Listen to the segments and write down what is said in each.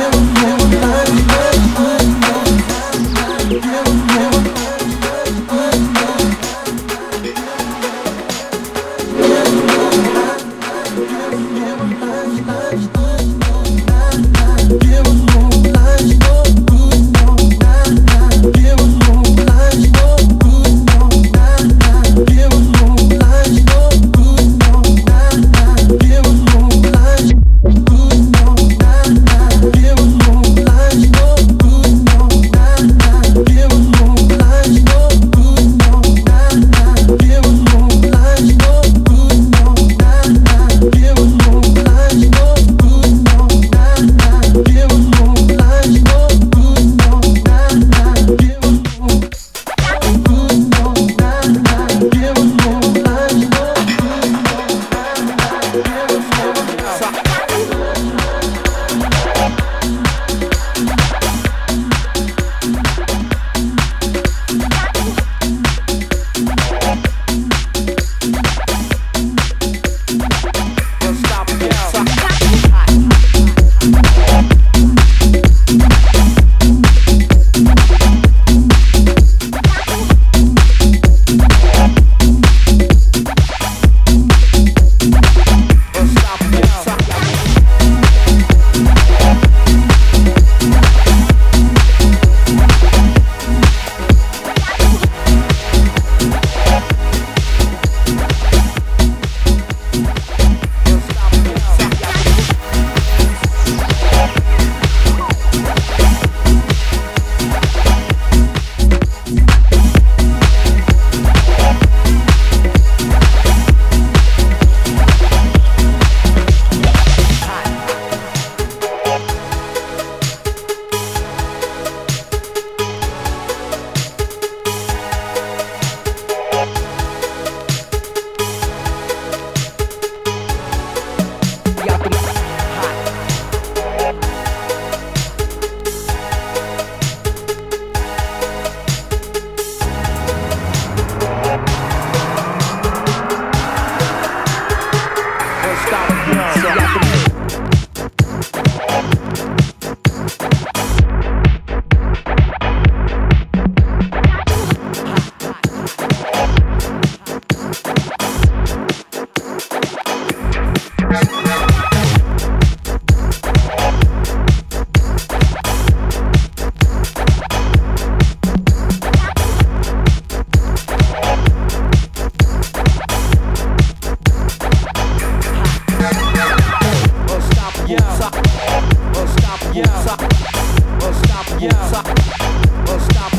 i am your money.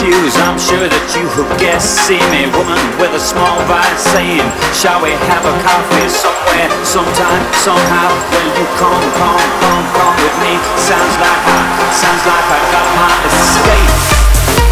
I'm sure that you have guessed. See me, woman with a small vice saying, Shall we have a coffee somewhere, sometime, somehow? Will you come, come, come, come with me? Sounds like I, sounds like I got my escape.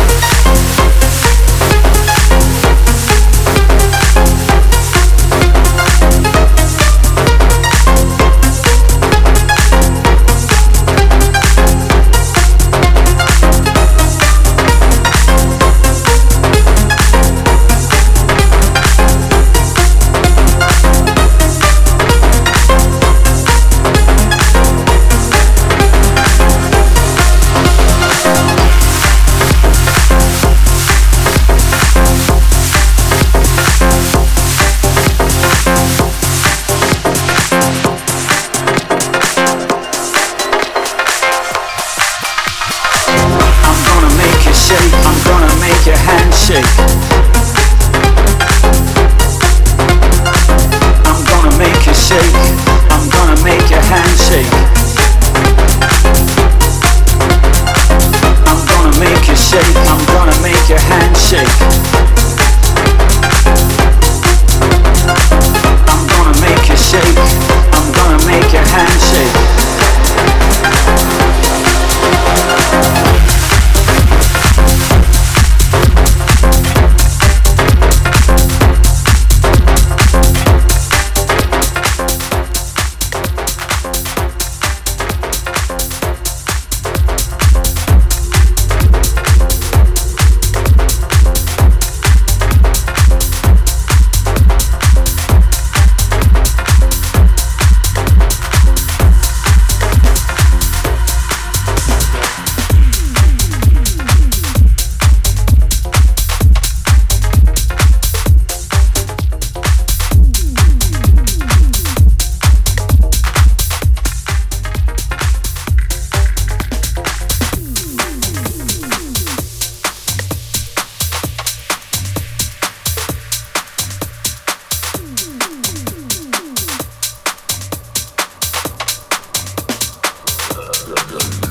the, the